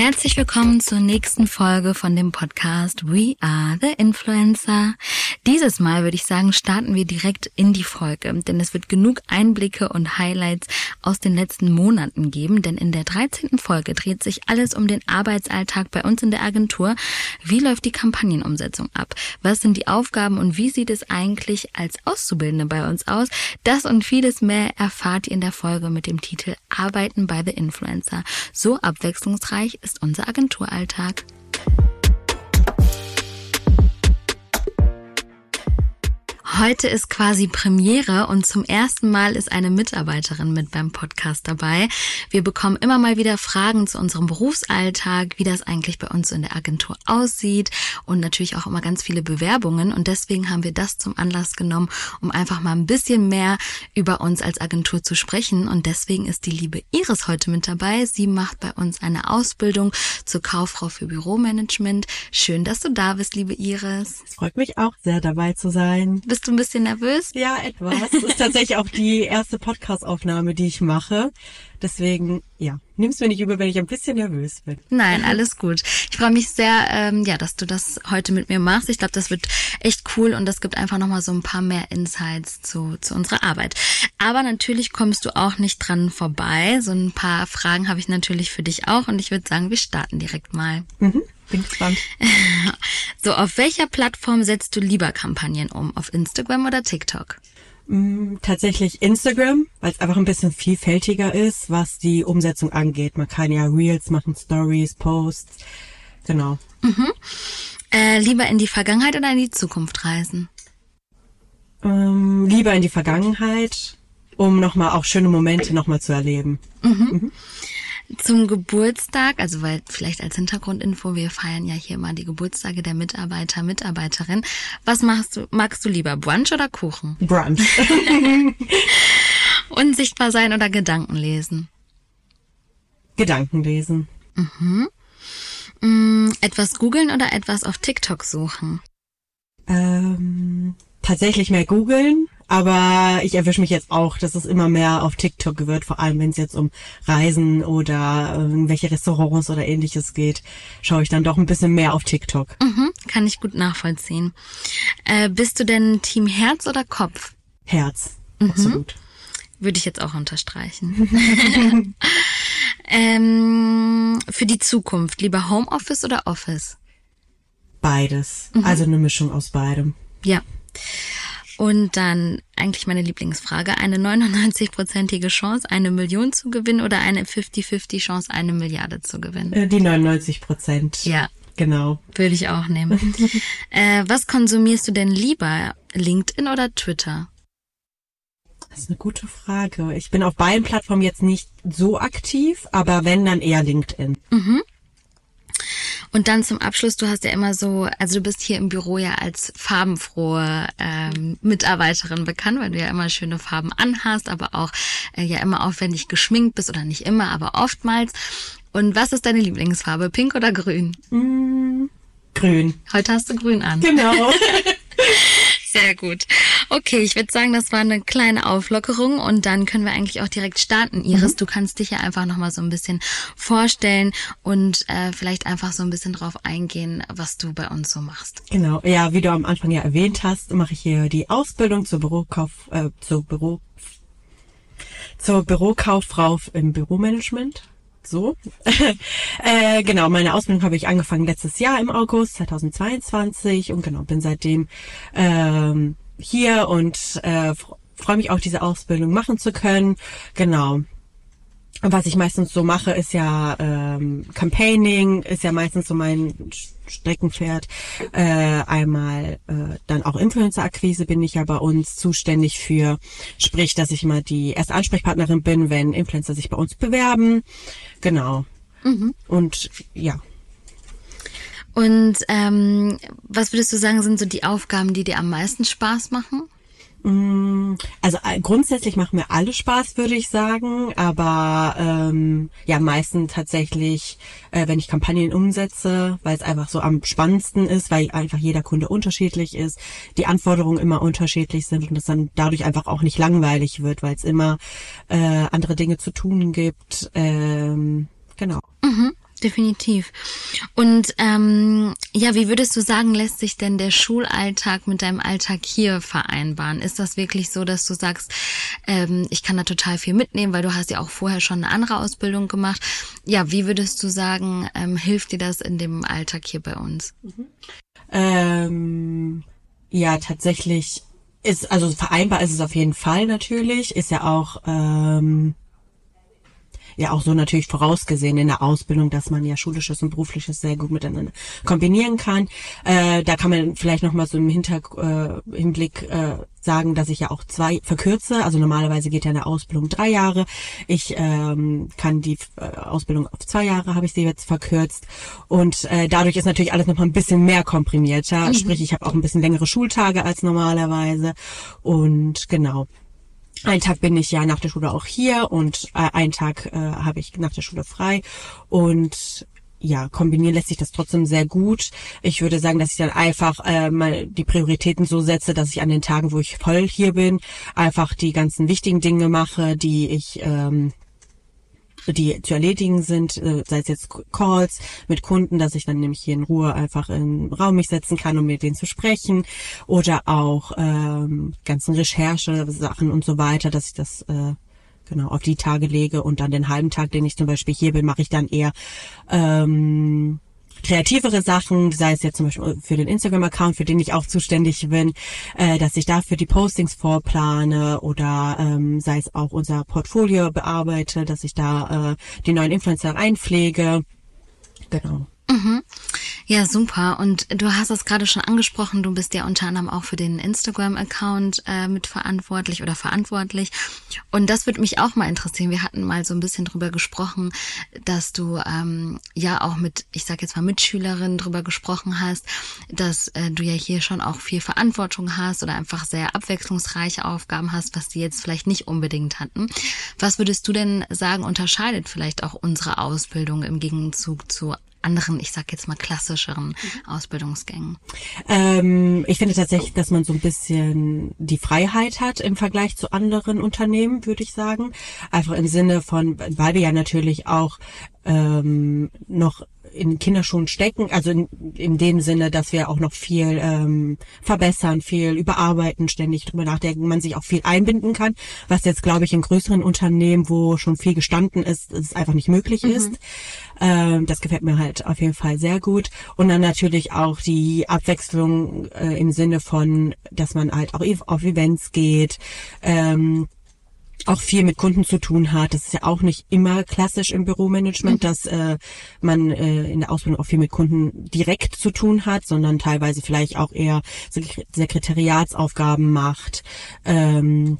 Herzlich willkommen zur nächsten Folge von dem Podcast We Are the Influencer. Dieses Mal würde ich sagen, starten wir direkt in die Folge, denn es wird genug Einblicke und Highlights aus den letzten Monaten geben, denn in der 13. Folge dreht sich alles um den Arbeitsalltag bei uns in der Agentur. Wie läuft die Kampagnenumsetzung ab? Was sind die Aufgaben und wie sieht es eigentlich als Auszubildende bei uns aus? Das und vieles mehr erfahrt ihr in der Folge mit dem Titel Arbeiten bei the Influencer. So abwechslungsreich ist unser Agenturalltag. Heute ist quasi Premiere und zum ersten Mal ist eine Mitarbeiterin mit beim Podcast dabei. Wir bekommen immer mal wieder Fragen zu unserem Berufsalltag, wie das eigentlich bei uns in der Agentur aussieht und natürlich auch immer ganz viele Bewerbungen und deswegen haben wir das zum Anlass genommen, um einfach mal ein bisschen mehr über uns als Agentur zu sprechen und deswegen ist die liebe Iris heute mit dabei. Sie macht bei uns eine Ausbildung zur Kauffrau für Büromanagement. Schön, dass du da bist, liebe Iris. Es freut mich auch sehr dabei zu sein. Bist du ein bisschen nervös? Ja, etwas. Das ist tatsächlich auch die erste Podcast-Aufnahme, die ich mache. Deswegen, ja, nimm's mir nicht über, wenn ich ein bisschen nervös bin. Nein, alles gut. Ich freue mich sehr, ähm, ja, dass du das heute mit mir machst. Ich glaube, das wird echt cool und das gibt einfach nochmal so ein paar mehr Insights zu, zu unserer Arbeit. Aber natürlich kommst du auch nicht dran vorbei. So ein paar Fragen habe ich natürlich für dich auch und ich würde sagen, wir starten direkt mal. Mhm. Bin gespannt. So, auf welcher Plattform setzt du lieber Kampagnen um? Auf Instagram oder TikTok? Mm, tatsächlich Instagram, weil es einfach ein bisschen vielfältiger ist, was die Umsetzung angeht. Man kann ja Reels machen, Stories, Posts. Genau. Mhm. Äh, lieber in die Vergangenheit oder in die Zukunft reisen? Ähm, lieber in die Vergangenheit, um nochmal auch schöne Momente nochmal zu erleben. Mhm. Mhm. Zum Geburtstag, also weil vielleicht als Hintergrundinfo, wir feiern ja hier mal die Geburtstage der Mitarbeiter, Mitarbeiterin. Was machst du, magst du lieber, Brunch oder Kuchen? Brunch. Unsichtbar sein oder Gedanken lesen? Gedanken lesen. Mhm. Mm, etwas googeln oder etwas auf TikTok suchen? Ähm, tatsächlich mehr googeln, aber ich erwische mich jetzt auch, dass es immer mehr auf TikTok wird, vor allem wenn es jetzt um Reisen oder irgendwelche Restaurants oder ähnliches geht, schaue ich dann doch ein bisschen mehr auf TikTok. Mhm, kann ich gut nachvollziehen. Äh, bist du denn Team Herz oder Kopf? Herz, Mhm. absolut. Würde ich jetzt auch unterstreichen. ähm, für die Zukunft, lieber Homeoffice oder Office? Beides, Mhm. also eine Mischung aus beidem. Ja. Und dann eigentlich meine Lieblingsfrage, eine 99-prozentige Chance, eine Million zu gewinnen oder eine 50-50 Chance, eine Milliarde zu gewinnen? Äh, Die 99 Prozent. Ja, Genau. würde ich auch nehmen. äh, was konsumierst du denn lieber, LinkedIn oder Twitter? Das ist eine gute Frage. Ich bin auf beiden Plattformen jetzt nicht so aktiv, aber wenn, dann eher LinkedIn. Und dann zum Abschluss, du hast ja immer so, also du bist hier im Büro ja als farbenfrohe ähm, Mitarbeiterin bekannt, weil du ja immer schöne Farben anhast, aber auch äh, ja immer aufwendig geschminkt bist oder nicht immer, aber oftmals. Und was ist deine Lieblingsfarbe, pink oder grün? Grün. Heute hast du grün an. Genau. Sehr gut. Okay, ich würde sagen, das war eine kleine Auflockerung und dann können wir eigentlich auch direkt starten. Iris, du kannst dich ja einfach nochmal so ein bisschen vorstellen und äh, vielleicht einfach so ein bisschen drauf eingehen, was du bei uns so machst. Genau, ja, wie du am Anfang ja erwähnt hast, mache ich hier die Ausbildung zur Bürokauf, äh, zur Büro, zur Bürokauffrau im Büromanagement. So. äh, genau, meine Ausbildung habe ich angefangen letztes Jahr im August 2022 und genau, bin seitdem ähm, hier und äh, freue mich auch, diese Ausbildung machen zu können. Genau. Was ich meistens so mache, ist ja ähm, Campaigning, ist ja meistens so mein Streckenpferd. Äh, einmal äh, dann auch Influencer-Akquise bin ich ja bei uns zuständig für, sprich, dass ich immer die erste Ansprechpartnerin bin, wenn Influencer sich bei uns bewerben. Genau. Und ja, Und ähm, was würdest du sagen, sind so die Aufgaben, die dir am meisten Spaß machen? Also äh, grundsätzlich machen mir alle Spaß, würde ich sagen, aber ähm, ja, meistens tatsächlich, äh, wenn ich Kampagnen umsetze, weil es einfach so am spannendsten ist, weil einfach jeder Kunde unterschiedlich ist, die Anforderungen immer unterschiedlich sind und es dann dadurch einfach auch nicht langweilig wird, weil es immer äh, andere Dinge zu tun gibt. Ähm, genau. Definitiv. Und ähm, ja, wie würdest du sagen, lässt sich denn der Schulalltag mit deinem Alltag hier vereinbaren? Ist das wirklich so, dass du sagst, ähm, ich kann da total viel mitnehmen, weil du hast ja auch vorher schon eine andere Ausbildung gemacht. Ja, wie würdest du sagen, ähm, hilft dir das in dem Alltag hier bei uns? Mhm. Ähm, ja, tatsächlich ist, also vereinbar ist es auf jeden Fall natürlich, ist ja auch ähm, ja auch so natürlich vorausgesehen in der Ausbildung, dass man ja schulisches und berufliches sehr gut miteinander kombinieren kann. Äh, da kann man vielleicht noch mal so im Hinterk äh, Hinblick äh, sagen, dass ich ja auch zwei verkürze. Also normalerweise geht ja eine Ausbildung drei Jahre. Ich ähm, kann die äh, Ausbildung auf zwei Jahre habe ich sie jetzt verkürzt und äh, dadurch ist natürlich alles noch mal ein bisschen mehr komprimierter. Mhm. Sprich, ich habe auch ein bisschen längere Schultage als normalerweise und genau. Einen Tag bin ich ja nach der Schule auch hier und äh, einen Tag äh, habe ich nach der Schule frei und ja, kombinieren lässt sich das trotzdem sehr gut. Ich würde sagen, dass ich dann einfach äh, mal die Prioritäten so setze, dass ich an den Tagen, wo ich voll hier bin, einfach die ganzen wichtigen Dinge mache, die ich ähm, die zu erledigen sind, äh, sei es jetzt Calls mit Kunden, dass ich dann nämlich hier in Ruhe einfach im Raum mich setzen kann, um mit denen zu sprechen. Oder auch ähm, ganzen Recherche-Sachen und so weiter, dass ich das äh, genau auf die Tage lege und dann den halben Tag, den ich zum Beispiel hier bin, mache ich dann eher ähm, kreativere Sachen, sei es jetzt zum Beispiel für den Instagram-Account, für den ich auch zuständig bin, äh, dass ich dafür die Postings vorplane oder ähm, sei es auch unser Portfolio bearbeite, dass ich da äh, die neuen Influencer einpflege. Genau. Mhm. Ja, super. Und du hast es gerade schon angesprochen, du bist ja unter anderem auch für den Instagram-Account äh, mitverantwortlich oder verantwortlich. Und das würde mich auch mal interessieren. Wir hatten mal so ein bisschen drüber gesprochen, dass du ähm, ja auch mit, ich sag jetzt mal Mitschülerinnen drüber gesprochen hast, dass äh, du ja hier schon auch viel Verantwortung hast oder einfach sehr abwechslungsreiche Aufgaben hast, was die jetzt vielleicht nicht unbedingt hatten. Was würdest du denn sagen, unterscheidet vielleicht auch unsere Ausbildung im Gegenzug zu anderen, ich sag jetzt mal klassischeren. Ausbildungsgängen? Ähm, ich finde tatsächlich, dass man so ein bisschen die Freiheit hat im Vergleich zu anderen Unternehmen, würde ich sagen. Einfach im Sinne von, weil wir ja natürlich auch ähm, noch in Kinderschuhen stecken, also in, in dem Sinne, dass wir auch noch viel ähm, verbessern, viel überarbeiten, ständig drüber nachdenken, man sich auch viel einbinden kann, was jetzt, glaube ich, in größeren Unternehmen, wo schon viel gestanden ist, es einfach nicht möglich mhm. ist. Ähm, das gefällt mir halt auf jeden Fall sehr gut. Und dann natürlich auch die Abwechslung äh, im Sinne von, dass man halt auch auf Events geht, ähm, auch viel mit Kunden zu tun hat. Das ist ja auch nicht immer klassisch im Büromanagement, mhm. dass äh, man äh, in der Ausbildung auch viel mit Kunden direkt zu tun hat, sondern teilweise vielleicht auch eher Sekretariatsaufgaben macht. Ähm,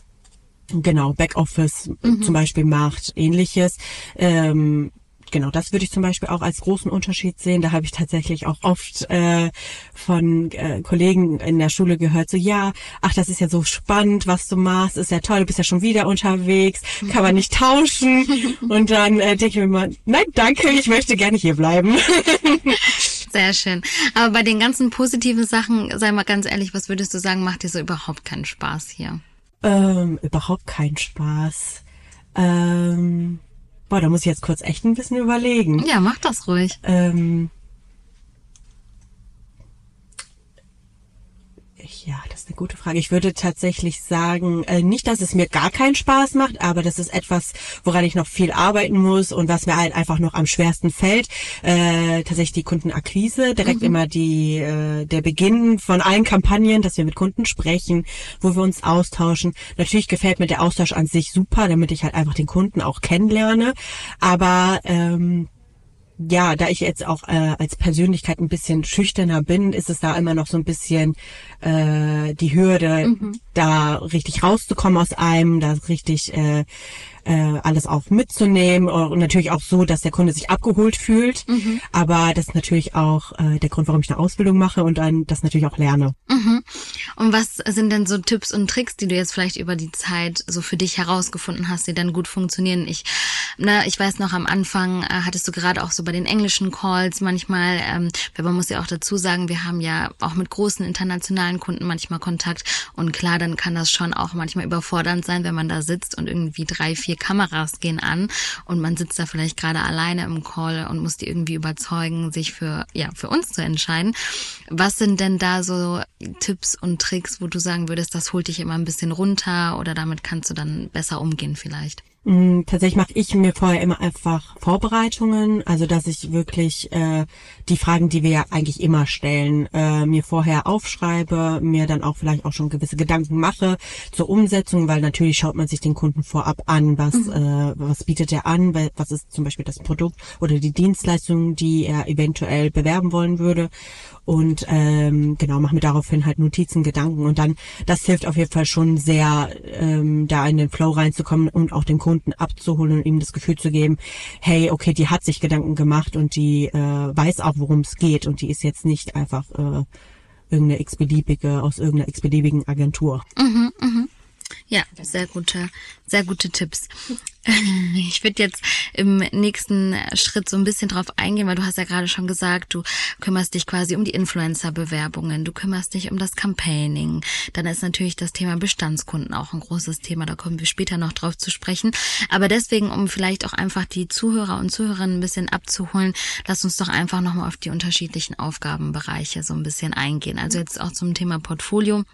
genau, Backoffice mhm. zum Beispiel macht, ähnliches. Ähm, genau, das würde ich zum Beispiel auch als großen Unterschied sehen. Da habe ich tatsächlich auch oft äh, von äh, Kollegen in der Schule gehört, so ja, ach, das ist ja so spannend, was du machst, ist ja toll, du bist ja schon wieder unterwegs, kann man nicht tauschen. Und dann äh, denke ich mir mal, nein, danke, ich möchte gerne hier bleiben. Sehr schön. Aber bei den ganzen positiven Sachen, sei mal ganz ehrlich, was würdest du sagen, macht dir so überhaupt keinen Spaß hier? Ähm, überhaupt keinen Spaß. Ähm, Boah, da muss ich jetzt kurz echt ein bisschen überlegen. Ja, mach das ruhig. Ähm, Ja, das ist eine gute Frage. Ich würde tatsächlich sagen, äh, nicht, dass es mir gar keinen Spaß macht, aber das ist etwas, woran ich noch viel arbeiten muss und was mir halt einfach noch am schwersten fällt. Äh, tatsächlich die Kundenakquise, direkt mhm. immer die äh, der Beginn von allen Kampagnen, dass wir mit Kunden sprechen, wo wir uns austauschen. Natürlich gefällt mir der Austausch an sich super, damit ich halt einfach den Kunden auch kennenlerne. Aber ähm, ja, da ich jetzt auch äh, als Persönlichkeit ein bisschen schüchterner bin, ist es da immer noch so ein bisschen äh, die Hürde, mhm. Da richtig rauszukommen aus einem, da richtig äh, äh, alles auch mitzunehmen und natürlich auch so, dass der Kunde sich abgeholt fühlt. Mhm. Aber das ist natürlich auch äh, der Grund, warum ich eine Ausbildung mache und dann das natürlich auch lerne. Mhm. Und was sind denn so Tipps und Tricks, die du jetzt vielleicht über die Zeit so für dich herausgefunden hast, die dann gut funktionieren? Ich, na, ich weiß noch am Anfang äh, hattest du gerade auch so bei den englischen Calls manchmal, ähm, weil man muss ja auch dazu sagen, wir haben ja auch mit großen internationalen Kunden manchmal Kontakt und klar, dann dann kann das schon auch manchmal überfordernd sein, wenn man da sitzt und irgendwie drei, vier Kameras gehen an und man sitzt da vielleicht gerade alleine im Call und muss die irgendwie überzeugen, sich für, ja, für uns zu entscheiden. Was sind denn da so Tipps und Tricks, wo du sagen würdest, das holt dich immer ein bisschen runter oder damit kannst du dann besser umgehen vielleicht? Mm, tatsächlich mache ich mir vorher immer einfach Vorbereitungen, also dass ich wirklich äh, die Fragen, die wir ja eigentlich immer stellen, äh, mir vorher aufschreibe, mir dann auch vielleicht auch schon gewisse Gedanken mache zur Umsetzung, weil natürlich schaut man sich den Kunden vorab an, was mhm. äh, was bietet er an, was ist zum Beispiel das Produkt oder die Dienstleistung, die er eventuell bewerben wollen würde und ähm, genau mache mir daraufhin halt Notizen, Gedanken und dann das hilft auf jeden Fall schon sehr, ähm, da in den Flow reinzukommen und auch den Kunden abzuholen und ihm das Gefühl zu geben, hey, okay, die hat sich Gedanken gemacht und die äh, weiß auch, worum es geht und die ist jetzt nicht einfach äh, irgendeine x-beliebige aus irgendeiner x-beliebigen Agentur. Mhm, mh. Ja, sehr gute, sehr gute Tipps. Ich würde jetzt im nächsten Schritt so ein bisschen drauf eingehen, weil du hast ja gerade schon gesagt, du kümmerst dich quasi um die Influencer-Bewerbungen, du kümmerst dich um das Campaigning. Dann ist natürlich das Thema Bestandskunden auch ein großes Thema, da kommen wir später noch drauf zu sprechen. Aber deswegen, um vielleicht auch einfach die Zuhörer und Zuhörerinnen ein bisschen abzuholen, lass uns doch einfach nochmal auf die unterschiedlichen Aufgabenbereiche so ein bisschen eingehen. Also jetzt auch zum Thema Portfolio.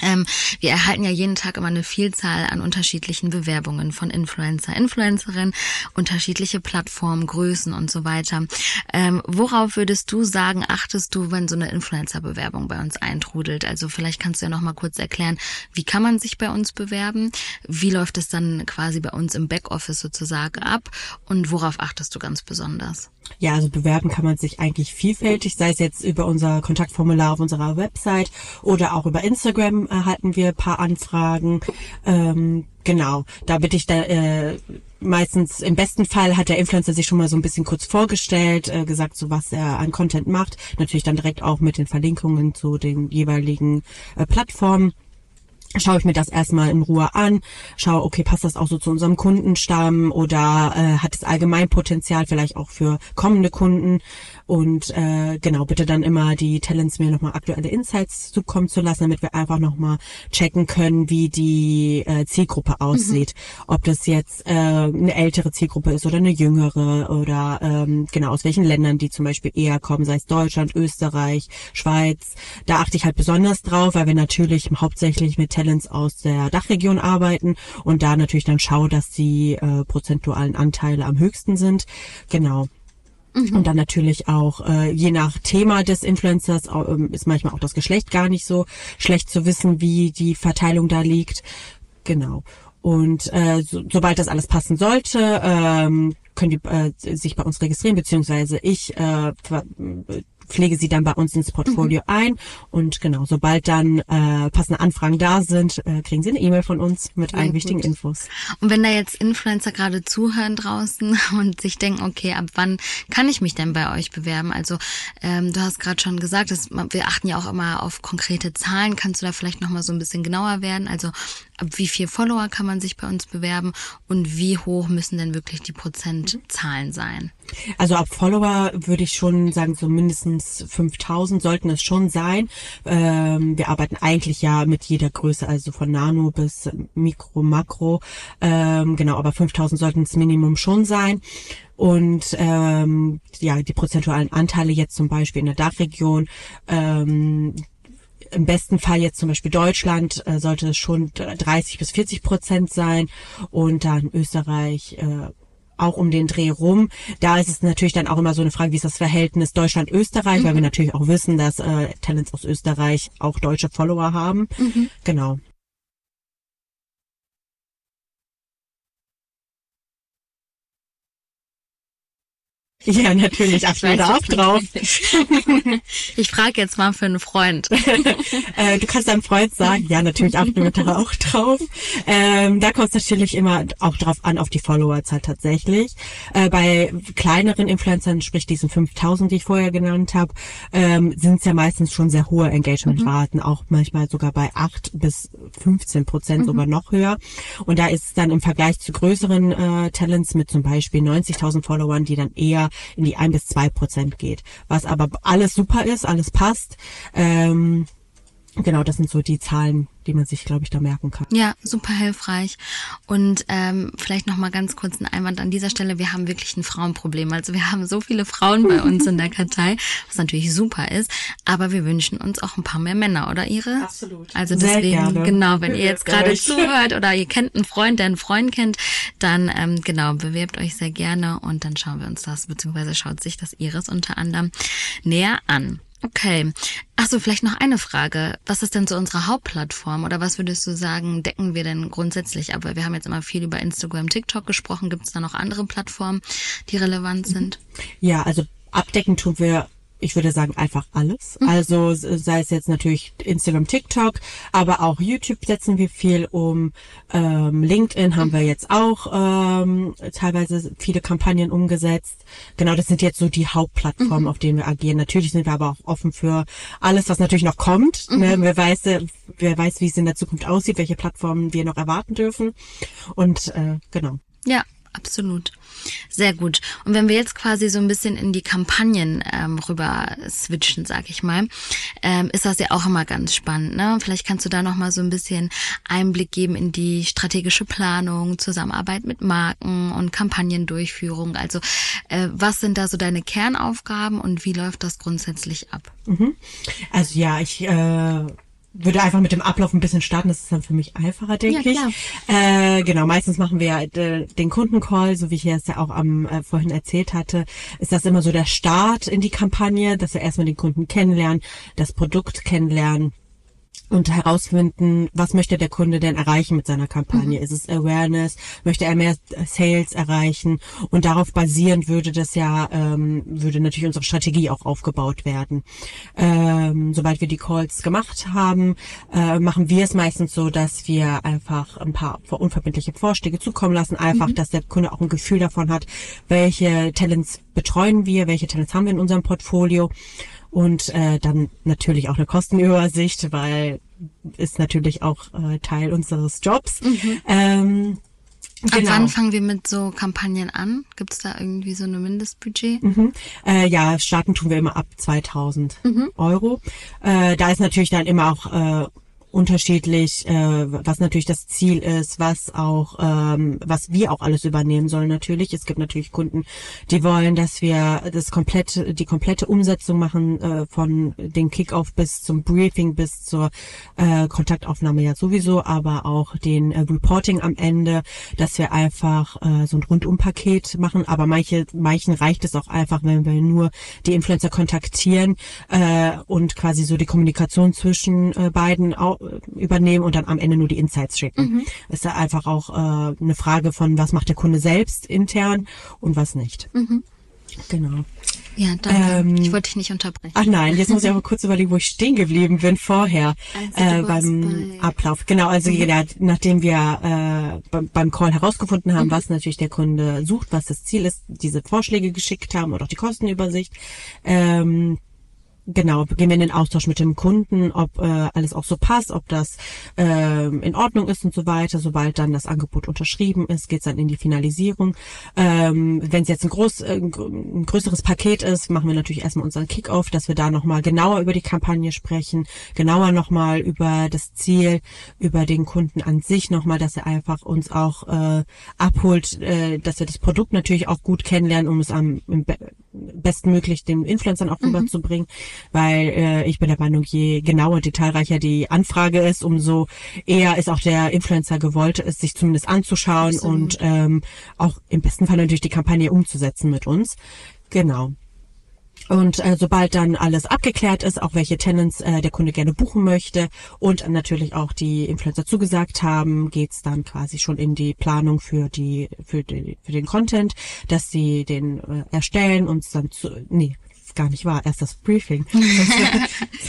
Ähm, wir erhalten ja jeden Tag immer eine Vielzahl an unterschiedlichen Bewerbungen von Influencer, Influencerinnen, unterschiedliche Plattformen, Größen und so weiter. Ähm, worauf würdest du sagen, achtest du, wenn so eine Influencer-Bewerbung bei uns eintrudelt? Also vielleicht kannst du ja noch mal kurz erklären, wie kann man sich bei uns bewerben? Wie läuft es dann quasi bei uns im Backoffice sozusagen ab? Und worauf achtest du ganz besonders? Ja, also bewerben kann man sich eigentlich vielfältig, sei es jetzt über unser Kontaktformular auf unserer Website oder auch über Instagram erhalten wir paar Anfragen. Ähm, genau, da bitte ich da äh, meistens im besten Fall hat der Influencer sich schon mal so ein bisschen kurz vorgestellt, äh, gesagt, so was er an Content macht. Natürlich dann direkt auch mit den Verlinkungen zu den jeweiligen äh, Plattformen schaue ich mir das erstmal in Ruhe an, schaue, okay, passt das auch so zu unserem Kundenstamm oder äh, hat es allgemein Potenzial vielleicht auch für kommende Kunden und äh, genau, bitte dann immer die Talents mir nochmal aktuelle Insights zukommen zu lassen, damit wir einfach nochmal checken können, wie die äh, Zielgruppe aussieht. Mhm. Ob das jetzt äh, eine ältere Zielgruppe ist oder eine jüngere oder ähm, genau aus welchen Ländern die zum Beispiel eher kommen, sei es Deutschland, Österreich, Schweiz. Da achte ich halt besonders drauf, weil wir natürlich hauptsächlich mit Talents aus der Dachregion arbeiten und da natürlich dann schaue, dass die äh, prozentualen Anteile am höchsten sind. Genau. Mhm. Und dann natürlich auch, äh, je nach Thema des Influencers, äh, ist manchmal auch das Geschlecht gar nicht so schlecht zu wissen, wie die Verteilung da liegt. Genau. Und äh, so, sobald das alles passen sollte, ähm, können die äh, sich bei uns registrieren, beziehungsweise ich äh, pflege sie dann bei uns ins Portfolio mhm. ein und genau, sobald dann äh, passende Anfragen da sind, äh, kriegen sie eine E-Mail von uns mit Sehr allen gut. wichtigen Infos. Und wenn da jetzt Influencer gerade zuhören draußen und sich denken, okay, ab wann kann ich mich denn bei euch bewerben? Also ähm, du hast gerade schon gesagt, dass, wir achten ja auch immer auf konkrete Zahlen. Kannst du da vielleicht nochmal so ein bisschen genauer werden? Also ab wie viel Follower kann man sich bei uns bewerben und wie hoch müssen denn wirklich die Prozentzahlen sein? Also ab Follower würde ich schon sagen, so mindestens 5000 sollten es schon sein. Ähm, wir arbeiten eigentlich ja mit jeder Größe, also von Nano bis Mikro, Makro. Ähm, genau, aber 5000 sollten es Minimum schon sein. Und ähm, ja, die prozentualen Anteile jetzt zum Beispiel in der Dachregion, ähm, im besten Fall jetzt zum Beispiel Deutschland äh, sollte es schon 30 bis 40 Prozent sein und dann Österreich äh, auch um den Dreh rum. Da ist es natürlich dann auch immer so eine Frage, wie ist das Verhältnis Deutschland-Österreich, mhm. weil wir mhm. natürlich auch wissen, dass äh, Talents aus Österreich auch deutsche Follower haben. Mhm. Genau. Ja, natürlich, achten wir da auch drauf. ich frage jetzt mal für einen Freund. äh, du kannst deinem Freund sagen, ja, natürlich achten wir da auch drauf. Ähm, da kommt es natürlich immer auch drauf an, auf die Followerzahl tatsächlich. Äh, bei kleineren Influencern, sprich diesen 5000, die ich vorher genannt habe, ähm, sind es ja meistens schon sehr hohe Engagementraten, mhm. auch manchmal sogar bei 8 bis 15 Prozent, mhm. sogar noch höher. Und da ist es dann im Vergleich zu größeren äh, Talents mit zum Beispiel 90.000 Followern, die dann eher in die ein bis zwei Prozent geht. Was aber alles super ist, alles passt. Ähm, genau, das sind so die Zahlen, die man sich, glaube ich, da merken kann. Ja, super hilfreich. Und ähm, vielleicht noch mal ganz kurz ein Einwand an dieser Stelle. Wir haben wirklich ein Frauenproblem. Also wir haben so viele Frauen bei uns in der Kartei, was natürlich super ist. Aber wir wünschen uns auch ein paar mehr Männer, oder Ihre? Absolut. Also deswegen, genau, wenn ihr jetzt gerade zuhört oder ihr kennt einen Freund, der einen Freund kennt, dann ähm, genau, bewerbt euch sehr gerne und dann schauen wir uns das, beziehungsweise schaut sich das Iris unter anderem näher an. Okay. Ach so, vielleicht noch eine Frage. Was ist denn so unsere Hauptplattform oder was würdest du sagen, decken wir denn grundsätzlich ab? Weil wir haben jetzt immer viel über Instagram, TikTok gesprochen. Gibt es da noch andere Plattformen, die relevant sind? Ja, also abdecken tun wir, ich würde sagen, einfach alles. Also sei es jetzt natürlich Instagram, TikTok, aber auch YouTube setzen wir viel um. Ähm, LinkedIn haben wir jetzt auch ähm, teilweise viele Kampagnen umgesetzt. Genau, das sind jetzt so die Hauptplattformen, auf denen wir agieren. Natürlich sind wir aber auch offen für alles, was natürlich noch kommt. Ne? Wer weiß, äh, wer weiß, wie es in der Zukunft aussieht, welche Plattformen wir noch erwarten dürfen. Und äh, genau. Ja, absolut. Sehr gut. Und wenn wir jetzt quasi so ein bisschen in die Kampagnen ähm, rüber switchen, sag ich mal, ähm, ist das ja auch immer ganz spannend. Ne? Vielleicht kannst du da noch mal so ein bisschen Einblick geben in die strategische Planung, Zusammenarbeit mit Marken und Kampagnendurchführung. Also äh, was sind da so deine Kernaufgaben und wie läuft das grundsätzlich ab? Also ja, ich äh, würde einfach mit dem Ablauf ein bisschen starten. Das ist dann für mich einfacher, denke Ja, ich. Äh, genau, meistens machen wir äh, den Kundencall, so wie ich es ja auch am äh, vorhin erzählt hatte, ist das immer so der Start in die Kampagne, dass wir erstmal den Kunden kennenlernen, das Produkt kennenlernen und herausfinden, was möchte der Kunde denn erreichen mit seiner Kampagne? Ist es Awareness? Möchte er mehr Sales erreichen? Und darauf basierend würde das ja, ähm, würde natürlich unsere Strategie auch aufgebaut werden. Ähm, sobald wir die Calls gemacht haben, äh, machen wir es meistens so, dass wir einfach ein paar unverbindliche Vorschläge zukommen lassen, einfach, dass der Kunde auch ein Gefühl davon hat, welche Talents betreuen wir, welche Talents haben wir in unserem Portfolio und äh, dann natürlich auch eine Kostenübersicht, weil ist natürlich auch äh, Teil unseres Jobs. Ähm, Ab genau. wann fangen wir mit so Kampagnen an? Gibt es da irgendwie so eine Mindestbudget? Mhm. Äh, ja, starten tun wir immer ab 2000 Euro. Äh, da ist natürlich dann immer auch äh, unterschiedlich, äh, was natürlich das Ziel ist, was auch, ähm, was wir auch alles übernehmen sollen natürlich. Es gibt natürlich Kunden, die wollen, dass wir das komplette, die komplette Umsetzung machen, äh, von dem Kickoff bis zum Briefing bis zur äh, Kontaktaufnahme ja sowieso, aber auch den äh, Reporting am Ende, dass wir einfach äh, so ein Rundumpaket machen. Aber manche, manchen reicht es auch einfach, wenn wir nur die Influencer kontaktieren äh, und quasi so die Kommunikation zwischen äh, beiden au übernehmen und dann am Ende nur die Insights schicken. Das ist ja einfach auch äh, eine Frage von, was macht der Kunde selbst intern und was nicht. Genau. Ja, danke. Ähm, ich wollte dich nicht unterbrechen. Ach nein, jetzt muss ich aber kurz überlegen, wo ich stehen geblieben bin vorher Also, äh, beim bei- Mhm. Ablauf. Genau, also ja, nachdem wir äh, beim, beim Call herausgefunden Mhm. haben, was natürlich der Kunde sucht, was das Ziel ist, diese Vorschläge geschickt haben und auch die Kostenübersicht. Ähm, Genau, gehen wir in den Austausch mit dem Kunden, ob äh, alles auch so passt, ob das ähm, in Ordnung ist und so weiter. Sobald dann das Angebot unterschrieben ist, geht's dann in die Finalisierung. Ähm, Wenn es jetzt ein, groß, äh, ein gr- ein größeres Paket ist, machen wir natürlich erstmal unseren Kickoff, dass wir da nochmal genauer über die Kampagne sprechen, genauer nochmal über das Ziel, über den Kunden an sich nochmal, dass er einfach uns auch äh, abholt, äh, dass wir das Produkt natürlich auch gut kennenlernen, um es am im be bestmöglich den Influencern auch rüberzubringen, weil äh, ich bin der Meinung, je genauer und detailreicher die Anfrage ist, umso eher ist auch der Influencer gewollt, es sich zumindest anzuschauen Absolut. und ähm, auch im besten Fall natürlich die Kampagne umzusetzen mit uns. Genau. Und äh, sobald dann alles abgeklärt ist, auch welche Tenants äh, der Kunde gerne buchen möchte und natürlich auch die Influencer zugesagt haben, geht's dann quasi schon in die Planung für die für, die, für den Content, dass sie den äh, erstellen und dann zu nee gar nicht wahr, erst das Briefing.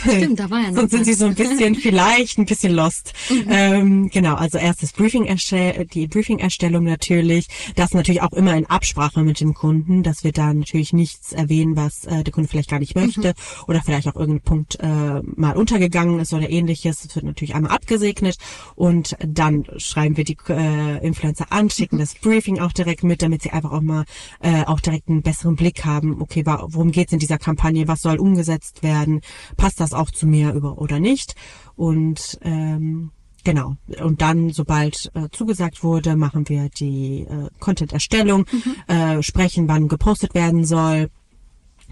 Stimmt, da war ja noch Sonst sind sie so ein bisschen vielleicht ein bisschen lost. Ähm, genau, also erst das Briefing erstell die Briefing-Erstellung natürlich, das natürlich auch immer in Absprache mit dem Kunden, dass wir da natürlich nichts erwähnen, was äh, der Kunde vielleicht gar nicht möchte oder vielleicht auch irgendein Punkt äh, mal untergegangen ist oder ähnliches. Das wird natürlich einmal abgesegnet und dann schreiben wir die äh, Influencer an, schicken das Briefing auch direkt mit, damit sie einfach auch mal äh, auch direkt einen besseren Blick haben, okay, worum geht's in dieser Kampagne, was soll umgesetzt werden, passt das auch zu mir über oder nicht. Und ähm, genau. Und dann, sobald äh, zugesagt wurde, machen wir die äh, Content-Erstellung, mhm. äh, sprechen, wann gepostet werden soll.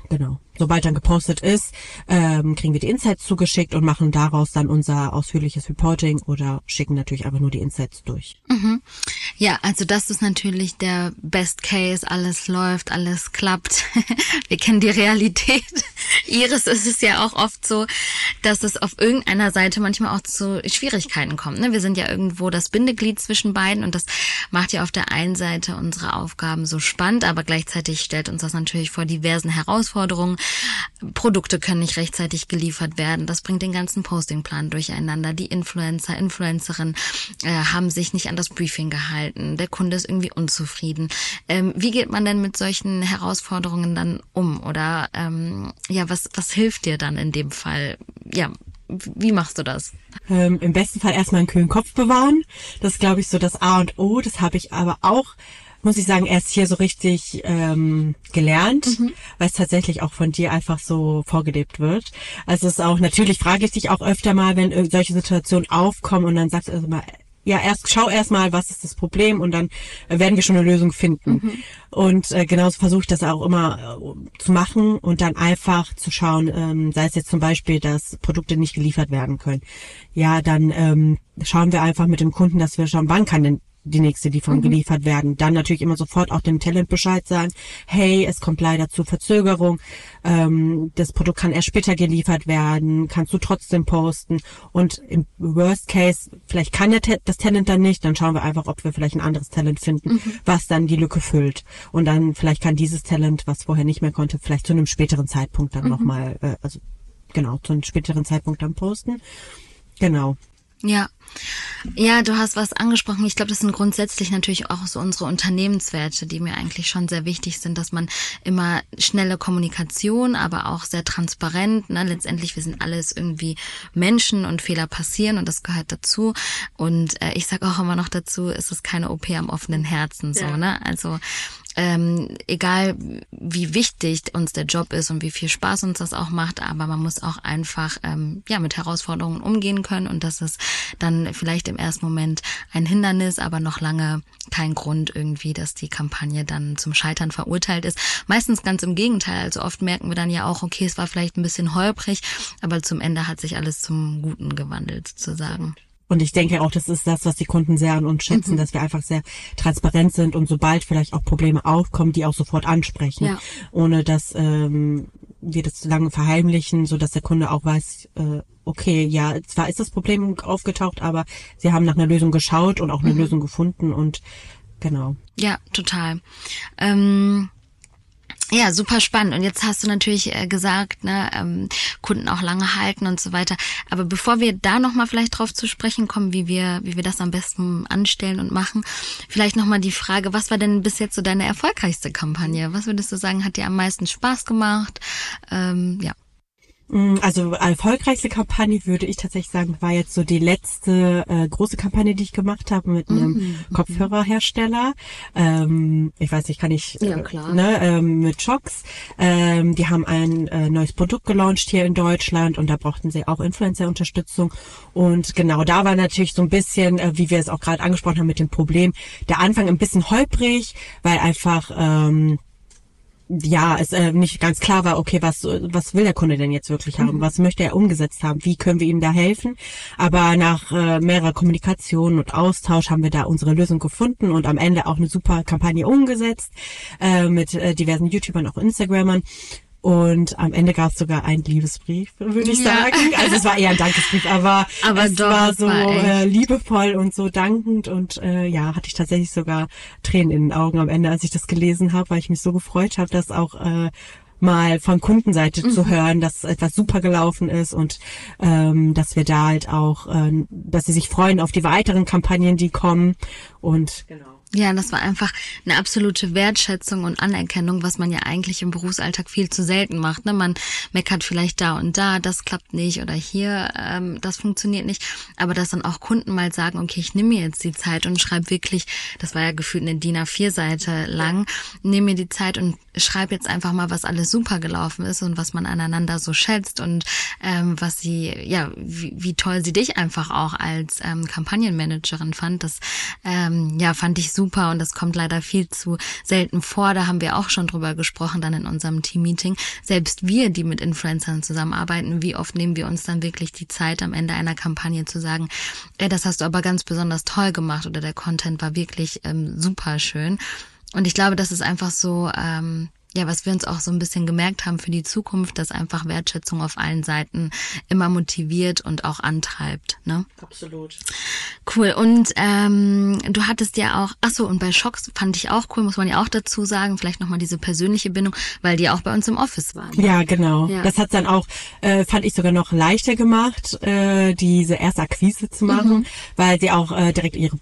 Genau sobald dann gepostet ist, ähm, kriegen wir die Insights zugeschickt und machen daraus dann unser ausführliches Reporting oder schicken natürlich einfach nur die Insights durch. Mhm. Ja, also das ist natürlich der Best Case, alles läuft, alles klappt. wir kennen die Realität. Iris ist es ja auch oft so, dass es auf irgendeiner Seite manchmal auch zu Schwierigkeiten kommt. Ne? Wir sind ja irgendwo das Bindeglied zwischen beiden und das macht ja auf der einen Seite unsere Aufgaben so spannend, aber gleichzeitig stellt uns das natürlich vor diversen Herausforderungen. Produkte können nicht rechtzeitig geliefert werden. Das bringt den ganzen Postingplan durcheinander. Die Influencer, Influencerinnen äh, haben sich nicht an das Briefing gehalten. Der Kunde ist irgendwie unzufrieden. Ähm, wie geht man denn mit solchen Herausforderungen dann um? Oder ähm, ja, was, was hilft dir dann in dem Fall? Ja, wie machst du das? Ähm, Im besten Fall erstmal einen kühlen Kopf bewahren. Das glaube ich, so das A und O. Das habe ich aber auch muss ich sagen, erst hier so richtig ähm, gelernt, mhm. weil es tatsächlich auch von dir einfach so vorgelebt wird. Also es ist auch, natürlich frage ich dich auch öfter mal, wenn solche Situationen aufkommen und dann sagst du also mal, ja, erst schau erst mal, was ist das Problem und dann werden wir schon eine Lösung finden. Mhm. Und äh, genauso versuche ich das auch immer äh, zu machen und dann einfach zu schauen, ähm, sei es jetzt zum Beispiel, dass Produkte nicht geliefert werden können. Ja, dann ähm, schauen wir einfach mit dem Kunden, dass wir schauen, wann kann denn die nächste Lieferung mhm. geliefert werden. Dann natürlich immer sofort auch dem Talent Bescheid sagen, hey, es kommt leider zu Verzögerung, ähm, das Produkt kann erst später geliefert werden, kannst du trotzdem posten und im Worst Case, vielleicht kann der, das Talent dann nicht, dann schauen wir einfach, ob wir vielleicht ein anderes Talent finden, mhm. was dann die Lücke füllt. Und dann vielleicht kann dieses Talent, was vorher nicht mehr konnte, vielleicht zu einem späteren Zeitpunkt dann mhm. nochmal, äh, also genau, zu einem späteren Zeitpunkt dann posten. Genau. Ja. Ja, du hast was angesprochen. Ich glaube, das sind grundsätzlich natürlich auch so unsere Unternehmenswerte, die mir eigentlich schon sehr wichtig sind, dass man immer schnelle Kommunikation, aber auch sehr transparent. Ne? Letztendlich, wir sind alles irgendwie Menschen und Fehler passieren und das gehört dazu. Und äh, ich sage auch immer noch dazu, es ist keine OP am offenen Herzen. So, ja. ne? Also ähm, egal wie wichtig uns der Job ist und wie viel Spaß uns das auch macht, aber man muss auch einfach ähm, ja mit Herausforderungen umgehen können und das ist dann vielleicht im ersten Moment ein Hindernis, aber noch lange kein Grund irgendwie, dass die Kampagne dann zum Scheitern verurteilt ist. Meistens ganz im Gegenteil. Also oft merken wir dann ja auch, okay, es war vielleicht ein bisschen holprig, aber zum Ende hat sich alles zum Guten gewandelt, sozusagen. Und ich denke auch, das ist das, was die Kunden sehr an uns schätzen, mhm. dass wir einfach sehr transparent sind und sobald vielleicht auch Probleme aufkommen, die auch sofort ansprechen, ja. ohne dass ähm, wir das zu lange verheimlichen, so dass der Kunde auch weiß, äh, okay, ja, zwar ist das Problem aufgetaucht, aber sie haben nach einer Lösung geschaut und auch eine mhm. Lösung gefunden und genau. Ja, total. Ähm ja, super spannend. Und jetzt hast du natürlich äh, gesagt, ne, ähm, Kunden auch lange halten und so weiter. Aber bevor wir da nochmal vielleicht drauf zu sprechen kommen, wie wir, wie wir das am besten anstellen und machen, vielleicht nochmal die Frage, was war denn bis jetzt so deine erfolgreichste Kampagne? Was würdest du sagen, hat dir am meisten Spaß gemacht? Ähm, ja. Mm, also erfolgreichste Kampagne würde ich tatsächlich sagen, war jetzt so die letzte äh, große Kampagne, die ich gemacht habe mit einem mhm. Kopfhörerhersteller. Ähm, ich weiß nicht, kann ich ja, äh, klar. Ne, ähm, mit Shocks. Ähm, die haben ein äh, neues Produkt gelauncht hier in Deutschland und da brauchten sie auch Influencer-Unterstützung. Und genau da war natürlich so ein bisschen, äh, wie wir es auch gerade angesprochen haben mit dem Problem, der Anfang ein bisschen holprig, weil einfach ähm, ja, es äh, nicht ganz klar war, okay, was was will der Kunde denn jetzt wirklich haben? Mhm. Was möchte er umgesetzt haben? Wie können wir ihm da helfen? Aber nach äh, mehrerer Kommunikation und Austausch haben wir da unsere Lösung gefunden und am Ende auch eine super Kampagne umgesetzt äh, mit äh, diversen YouTubern, auch Instagrammern. Und am Ende gab es sogar einen Liebesbrief, würde ich ja. sagen. Also es war eher ein Dankesbrief, aber, aber es doch, war so war äh, liebevoll und so dankend und äh, ja, hatte ich tatsächlich sogar Tränen in den Augen am Ende, als ich das gelesen habe, weil ich mich so gefreut habe, dass auch äh, mal von Kundenseite mhm. zu hören, dass etwas super gelaufen ist und ähm, dass wir da halt auch, äh, dass sie sich freuen auf die weiteren Kampagnen, die kommen und genau. Ja, das war einfach eine absolute Wertschätzung und Anerkennung, was man ja eigentlich im Berufsalltag viel zu selten macht. Ne? Man meckert vielleicht da und da, das klappt nicht oder hier, ähm, das funktioniert nicht. Aber dass dann auch Kunden mal sagen, okay, ich nehme mir jetzt die Zeit und schreibe wirklich, das war ja gefühlt eine DIN A4-Seite lang, nehme mir die Zeit und schreibe jetzt einfach mal, was alles super gelaufen ist und was man aneinander so schätzt und ähm, was sie, ja, wie, wie toll sie dich einfach auch als ähm, Kampagnenmanagerin fand. Das ähm, ja fand ich super super und das kommt leider viel zu selten vor. Da haben wir auch schon drüber gesprochen dann in unserem Team-Meeting. Selbst wir, die mit Influencern zusammenarbeiten, wie oft nehmen wir uns dann wirklich die Zeit am Ende einer Kampagne zu sagen, ey, das hast du aber ganz besonders toll gemacht oder der Content war wirklich ähm, super schön. Und ich glaube, das ist einfach so, ähm, ja, was wir uns auch so ein bisschen gemerkt haben für die Zukunft, dass einfach Wertschätzung auf allen Seiten immer motiviert und auch antreibt. Ne? Absolut. Cool. Und ähm, du hattest ja auch, ach so, und bei Schocks fand ich auch cool, muss man ja auch dazu sagen, vielleicht nochmal diese persönliche Bindung, weil die auch bei uns im Office waren. Ja, genau. Ja. Das hat dann auch, äh, fand ich sogar noch leichter gemacht, äh, diese erste Akquise zu machen, mhm. weil sie auch äh, direkt ihre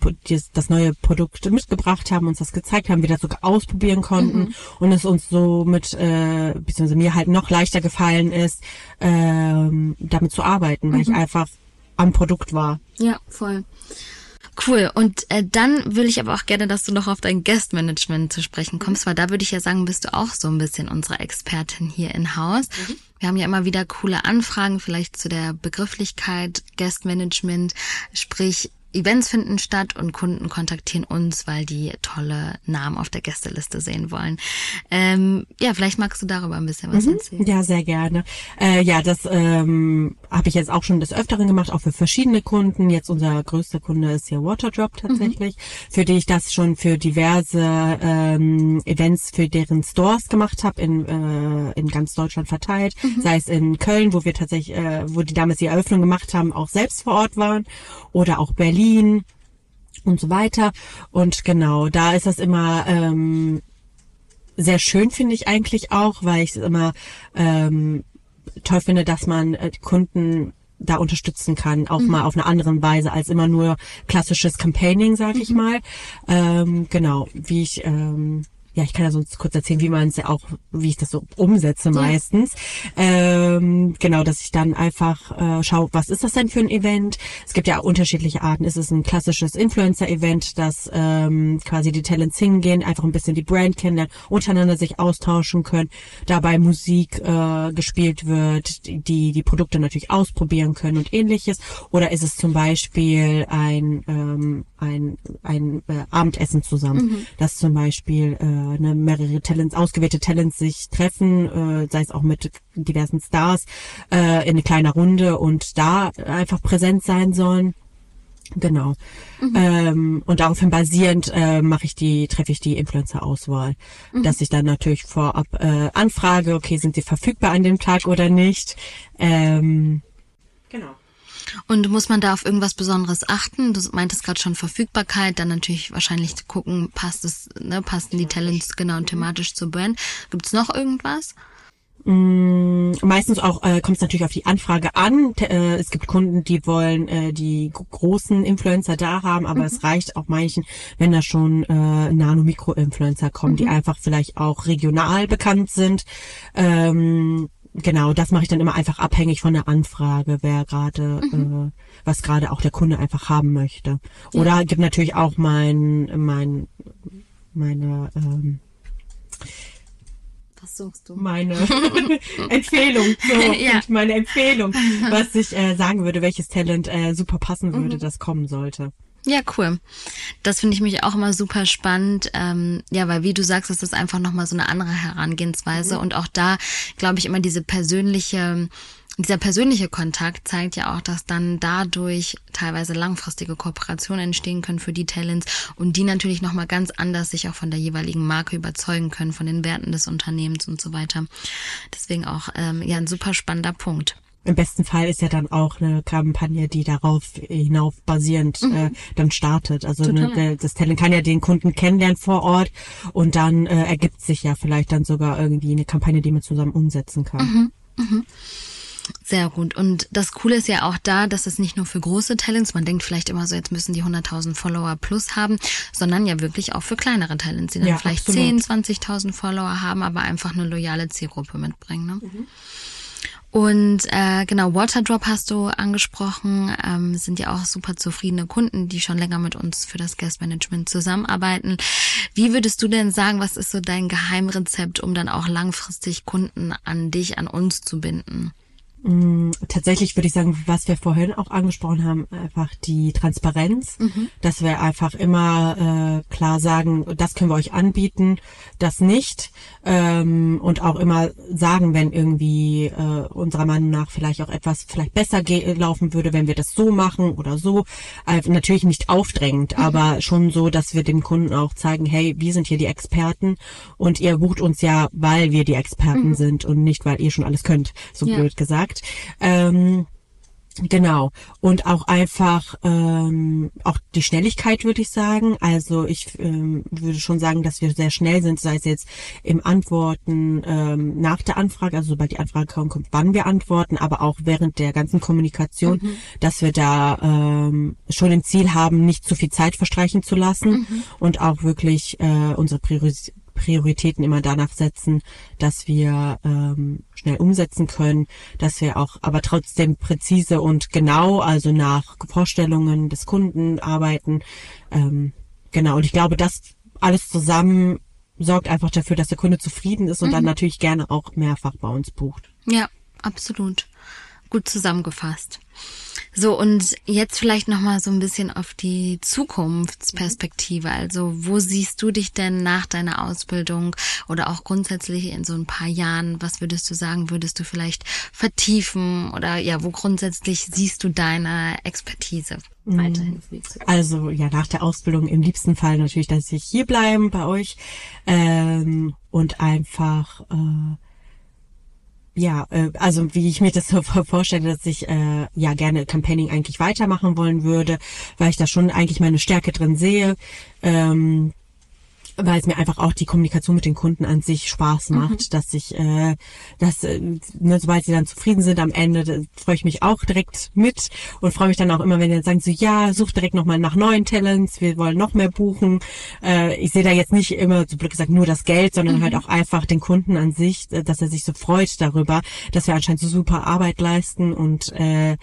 das neue Produkt mitgebracht haben, uns das gezeigt haben, wir das sogar ausprobieren konnten mhm. und es uns so mit, äh, beziehungsweise mir halt noch leichter gefallen ist, ähm, damit zu arbeiten, weil mhm. ich einfach am Produkt war. Ja, voll. Cool. Und äh, dann will ich aber auch gerne, dass du noch auf dein Guest-Management zu sprechen kommst, weil da würde ich ja sagen, bist du auch so ein bisschen unsere Expertin hier in Haus. Mhm. Wir haben ja immer wieder coole Anfragen, vielleicht zu der Begrifflichkeit Guest-Management, sprich Events finden statt und Kunden kontaktieren uns, weil die tolle Namen auf der Gästeliste sehen wollen. Ähm, ja, vielleicht magst du darüber ein bisschen was mhm. erzählen. Ja, sehr gerne. Äh, ja, das ähm, habe ich jetzt auch schon des Öfteren gemacht, auch für verschiedene Kunden. Jetzt unser größter Kunde ist hier Waterdrop tatsächlich, mhm. für die ich das schon für diverse ähm, Events für deren Stores gemacht habe, in, äh, in ganz Deutschland verteilt. Mhm. Sei es in Köln, wo wir tatsächlich, äh, wo die damals die Eröffnung gemacht haben, auch selbst vor Ort waren oder auch Berlin Berlin und so weiter. Und genau, da ist das immer ähm, sehr schön, finde ich eigentlich auch, weil ich es immer ähm, toll finde, dass man äh, Kunden da unterstützen kann, auch mhm. mal auf eine andere Weise als immer nur klassisches Campaigning, sage ich mhm. mal. Ähm, genau, wie ich ähm, ja, ich kann ja sonst kurz erzählen, wie man es ja auch, wie ich das so umsetze ja. meistens. Ähm, genau, dass ich dann einfach äh, schaue, was ist das denn für ein Event? Es gibt ja unterschiedliche Arten. Ist es ein klassisches Influencer-Event, dass ähm, quasi die Talents hingehen, einfach ein bisschen die Brand kennenlernen, untereinander sich austauschen können, dabei Musik äh, gespielt wird, die die Produkte natürlich ausprobieren können und ähnliches. Oder ist es zum Beispiel ein ähm, ein, ein äh, Abendessen zusammen, mhm. dass zum Beispiel äh, ne, mehrere Talents, ausgewählte Talents sich treffen, äh, sei es auch mit diversen Stars, äh, in eine kleine Runde und da einfach präsent sein sollen. Genau. Mhm. Ähm, und daraufhin basierend äh, mache ich die, treffe ich die Influencer-Auswahl. Mhm. Dass ich dann natürlich vorab äh, anfrage, okay, sind sie verfügbar an dem Tag oder nicht. Ähm, genau. Und muss man da auf irgendwas Besonderes achten? Du meintest gerade schon Verfügbarkeit, dann natürlich wahrscheinlich gucken, passt es, ne, passen die Talents genau und thematisch zur Brand. Gibt's noch irgendwas? Mm, meistens auch äh, kommt es natürlich auf die Anfrage an. T äh, es gibt Kunden, die wollen äh, die großen Influencer da haben, aber mhm. es reicht auch manchen, wenn da schon äh, Nano-Mikro-Influencer kommen, mhm. die einfach vielleicht auch regional bekannt sind. Ähm, genau, das mache ich dann immer einfach abhängig von der Anfrage, wer gerade, mhm. äh, was gerade auch der Kunde einfach haben möchte. Oder ja. gibt natürlich auch mein, mein, meine, ähm, was suchst du? Meine Empfehlung, so, ja. meine Empfehlung, was ich äh, sagen würde, welches Talent äh, super passen würde, mhm. das kommen sollte. Ja, cool. Das finde ich mich auch immer super spannend. Ähm, ja, weil wie du sagst, ist das einfach nochmal so eine andere Herangehensweise. Mhm. Und auch da, glaube ich, immer diese persönliche, dieser persönliche Kontakt zeigt ja auch, dass dann dadurch teilweise langfristige Kooperationen entstehen können für die Talents und die natürlich nochmal ganz anders sich auch von der jeweiligen Marke überzeugen können, von den Werten des Unternehmens und so weiter. Deswegen auch ähm, ja ein super spannender Punkt. Im besten Fall ist ja dann auch eine Kampagne, die darauf hinauf basierend mhm. äh, dann startet. Also eine, das Talent kann ja den Kunden kennenlernen vor Ort und dann äh, ergibt sich ja vielleicht dann sogar irgendwie eine Kampagne, die man zusammen umsetzen kann. Mhm. Mhm. Sehr gut. Und das Coole ist ja auch da, dass es nicht nur für große Talents, man denkt vielleicht immer so, jetzt müssen die 100.000 Follower plus haben, sondern ja wirklich auch für kleinere Talents, die dann Ja, vielleicht absolut. 10, 20.000 Follower haben, aber einfach eine loyale Zielgruppe mitbringen. Ne? Und äh, genau, Waterdrop hast du angesprochen, ähm, sind ja auch super zufriedene Kunden, die schon länger mit uns für das Guest Management zusammenarbeiten. Wie würdest du denn sagen, was ist so dein Geheimrezept, um dann auch langfristig Kunden an dich, an uns zu binden? Tatsächlich würde ich sagen, was wir vorhin auch angesprochen haben, einfach die Transparenz, dass wir einfach immer äh, klar sagen, das können wir euch anbieten, das nicht ähm, und auch immer sagen, wenn irgendwie äh, unserer Meinung nach vielleicht auch etwas vielleicht besser laufen würde, wenn wir das so machen oder so. Äh, natürlich nicht aufdrängend, aber schon so, dass wir dem Kunden auch zeigen, hey, wir sind hier die Experten und ihr bucht uns ja, weil wir die Experten sind und nicht, weil ihr schon alles könnt, so Ja. blöd gesagt. Ähm, Genau. Und auch einfach, ähm, auch die Schnelligkeit würde ich sagen. Also ich ähm, würde schon sagen, dass wir sehr schnell sind, sei es jetzt im Antworten ähm, nach der Anfrage, also sobald die Anfrage kommt, wann wir antworten, aber auch während der ganzen Kommunikation, dass wir da ähm, schon im Ziel haben, nicht zu viel Zeit verstreichen zu lassen und auch wirklich äh, unsere Prioris Prioritäten immer danach setzen, dass wir ähm, schnell umsetzen können, dass wir auch aber trotzdem präzise und genau, also nach Vorstellungen des Kunden arbeiten. Ähm, genau, und ich glaube, das alles zusammen sorgt einfach dafür, dass der Kunde zufrieden ist und dann natürlich gerne auch mehrfach bei uns bucht. Ja, absolut. Gut zusammengefasst. So, und jetzt vielleicht nochmal so ein bisschen auf die Zukunftsperspektive. Also, wo siehst du dich denn nach deiner Ausbildung oder auch grundsätzlich in so ein paar Jahren? Was würdest du sagen, würdest du vielleicht vertiefen oder ja, wo grundsätzlich siehst du deine Expertise weiterhin? Also ja, nach der Ausbildung im liebsten Fall natürlich, dass ich hier bleiben bei euch ähm, und einfach äh, ja, äh, also wie ich mir das so vorstelle, dass ich äh, ja gerne Campaigning eigentlich weitermachen wollen würde, weil ich da schon eigentlich meine Stärke drin sehe. Ähm, weil es mir einfach auch die Kommunikation mit den Kunden an sich Spaß macht, dass ich, äh, dass, äh, ne, sobald sie dann zufrieden sind am Ende, da freue ich mich auch direkt mit und freue mich dann auch immer, wenn die dann sagen so, ja, such direkt nochmal nach neuen Talents, wir wollen noch mehr buchen. Äh, ich sehe da jetzt nicht immer, so blöd gesagt, nur das Geld, sondern halt auch einfach den Kunden an sich, äh, dass er sich so freut darüber, dass wir anscheinend so super Arbeit leisten und äh,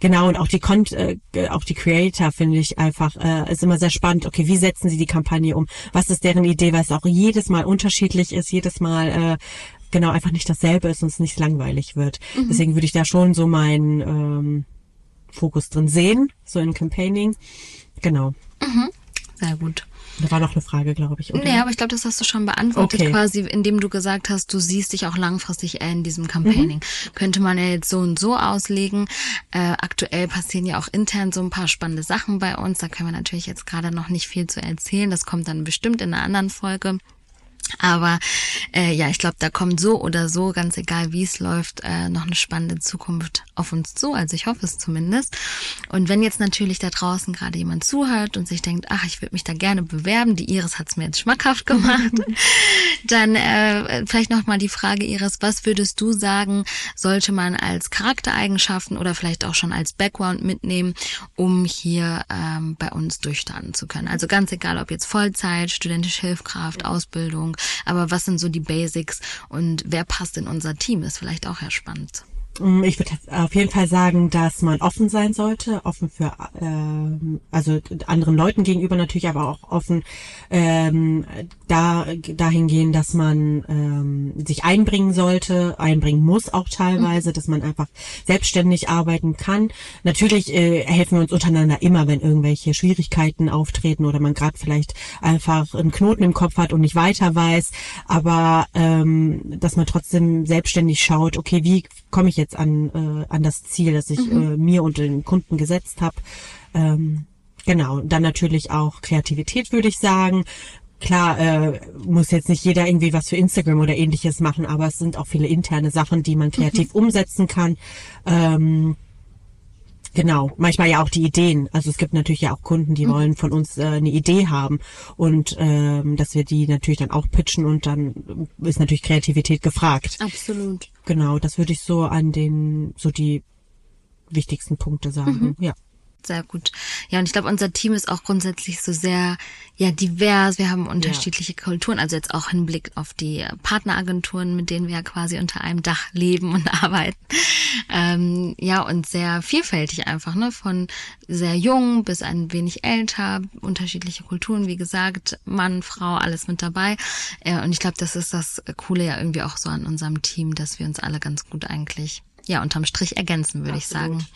genau, und auch die Con äh, auch die Creator finde ich einfach, äh, ist immer sehr spannend, okay, wie setzen sie die Kampagne um? Was ist deren Idee, weil es auch jedes Mal unterschiedlich ist, jedes Mal äh, genau einfach nicht dasselbe ist und es nicht langweilig wird. Deswegen würde ich da schon so meinen ähm, Fokus drin sehen, so in Campaigning. Genau. Sehr gut. Da war noch eine Frage, glaube ich. Oder? Nee, aber ich glaube, das hast du schon beantwortet, Okay. quasi, indem du gesagt hast, du siehst dich auch langfristig in diesem Campaigning. Könnte man ja jetzt so und so auslegen. Äh, aktuell passieren ja auch intern so ein paar spannende Sachen bei uns. Da können wir natürlich jetzt gerade noch nicht viel zu erzählen. Das kommt dann bestimmt in einer anderen Folge. Aber äh, ja, ich glaube, da kommt so oder so, ganz egal wie es läuft, äh, noch eine spannende Zukunft auf uns zu. Also ich hoffe es zumindest. Und wenn jetzt natürlich da draußen gerade jemand zuhört und sich denkt, ach, ich würde mich da gerne bewerben, die Iris hat es mir jetzt schmackhaft gemacht, dann äh, vielleicht noch mal die Frage, Iris, was würdest du sagen, sollte man als Charaktereigenschaften oder vielleicht auch schon als Background mitnehmen, um hier ähm, bei uns durchstarten zu können? Also ganz egal, ob jetzt Vollzeit, studentische Hilfskraft, Ausbildung, aber was sind so die Basics und wer passt in unser Team, ist vielleicht auch ja spannend. Mm, Ich würde auf jeden Fall sagen, dass man offen sein sollte, offen für ähm, also anderen Leuten gegenüber natürlich, aber auch offen ähm, da dahingehend, dass man ähm, sich einbringen sollte, einbringen muss auch teilweise, dass man einfach selbstständig arbeiten kann. Natürlich äh, helfen wir uns untereinander immer, wenn irgendwelche Schwierigkeiten auftreten oder man gerade vielleicht einfach einen Knoten im Kopf hat und nicht weiter weiß, aber ähm, dass man trotzdem selbstständig schaut, okay, wie komme ich jetzt an, äh, an das Ziel, das ich äh, mir und den Kunden gesetzt habe. Ähm, genau, dann natürlich auch Kreativität, würde ich sagen. Klar, äh, muss jetzt nicht jeder irgendwie was für Instagram oder ähnliches machen, aber es sind auch viele interne Sachen, die man kreativ umsetzen kann. Ähm, Genau, manchmal ja auch die Ideen. Also es gibt natürlich ja auch Kunden, die wollen von uns äh, eine Idee haben und ähm, dass wir die natürlich dann auch pitchen und dann ist natürlich Kreativität gefragt. Absolut. Genau, das würde ich so an den, so die wichtigsten Punkte sagen. Ja. Sehr gut. Ja, und ich glaube, unser Team ist auch grundsätzlich so sehr ja divers. Wir haben unterschiedliche Kulturen, also jetzt auch Hinblick auf die Partneragenturen, mit denen wir ja quasi unter einem Dach leben und arbeiten. Ähm, ja, und sehr vielfältig einfach, ne? Von sehr jung bis ein wenig älter, unterschiedliche Kulturen, wie gesagt, Mann, Frau, alles mit dabei. Äh, und ich glaube, das ist das Coole ja irgendwie auch so an unserem Team, dass wir uns alle ganz gut eigentlich ja, unterm Strich ergänzen, würde ich sagen.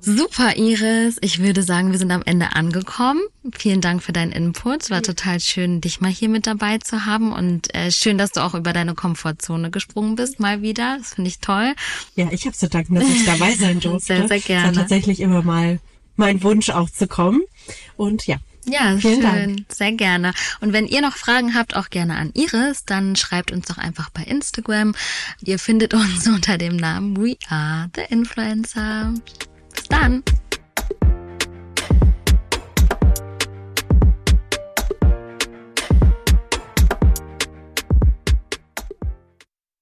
Super, Iris. Ich würde sagen, wir sind am Ende angekommen. Vielen Dank für deinen Input. War total schön, dich mal hier mit dabei zu haben und äh, schön, dass du auch über deine Komfortzone gesprungen bist, mal wieder. Das finde ich toll. Ja, ich habe zu danken, dass ich dabei sein durfte. Sehr, sehr gerne. Es war tatsächlich immer mal mein Wunsch auch zu kommen. Und ja, ja, Vielen schön. Dank. Sehr gerne. Und wenn ihr noch Fragen habt, auch gerne an Iris, dann schreibt uns doch einfach bei Instagram. Ihr findet uns unter dem Namen We Are the Influencer. Bis dann.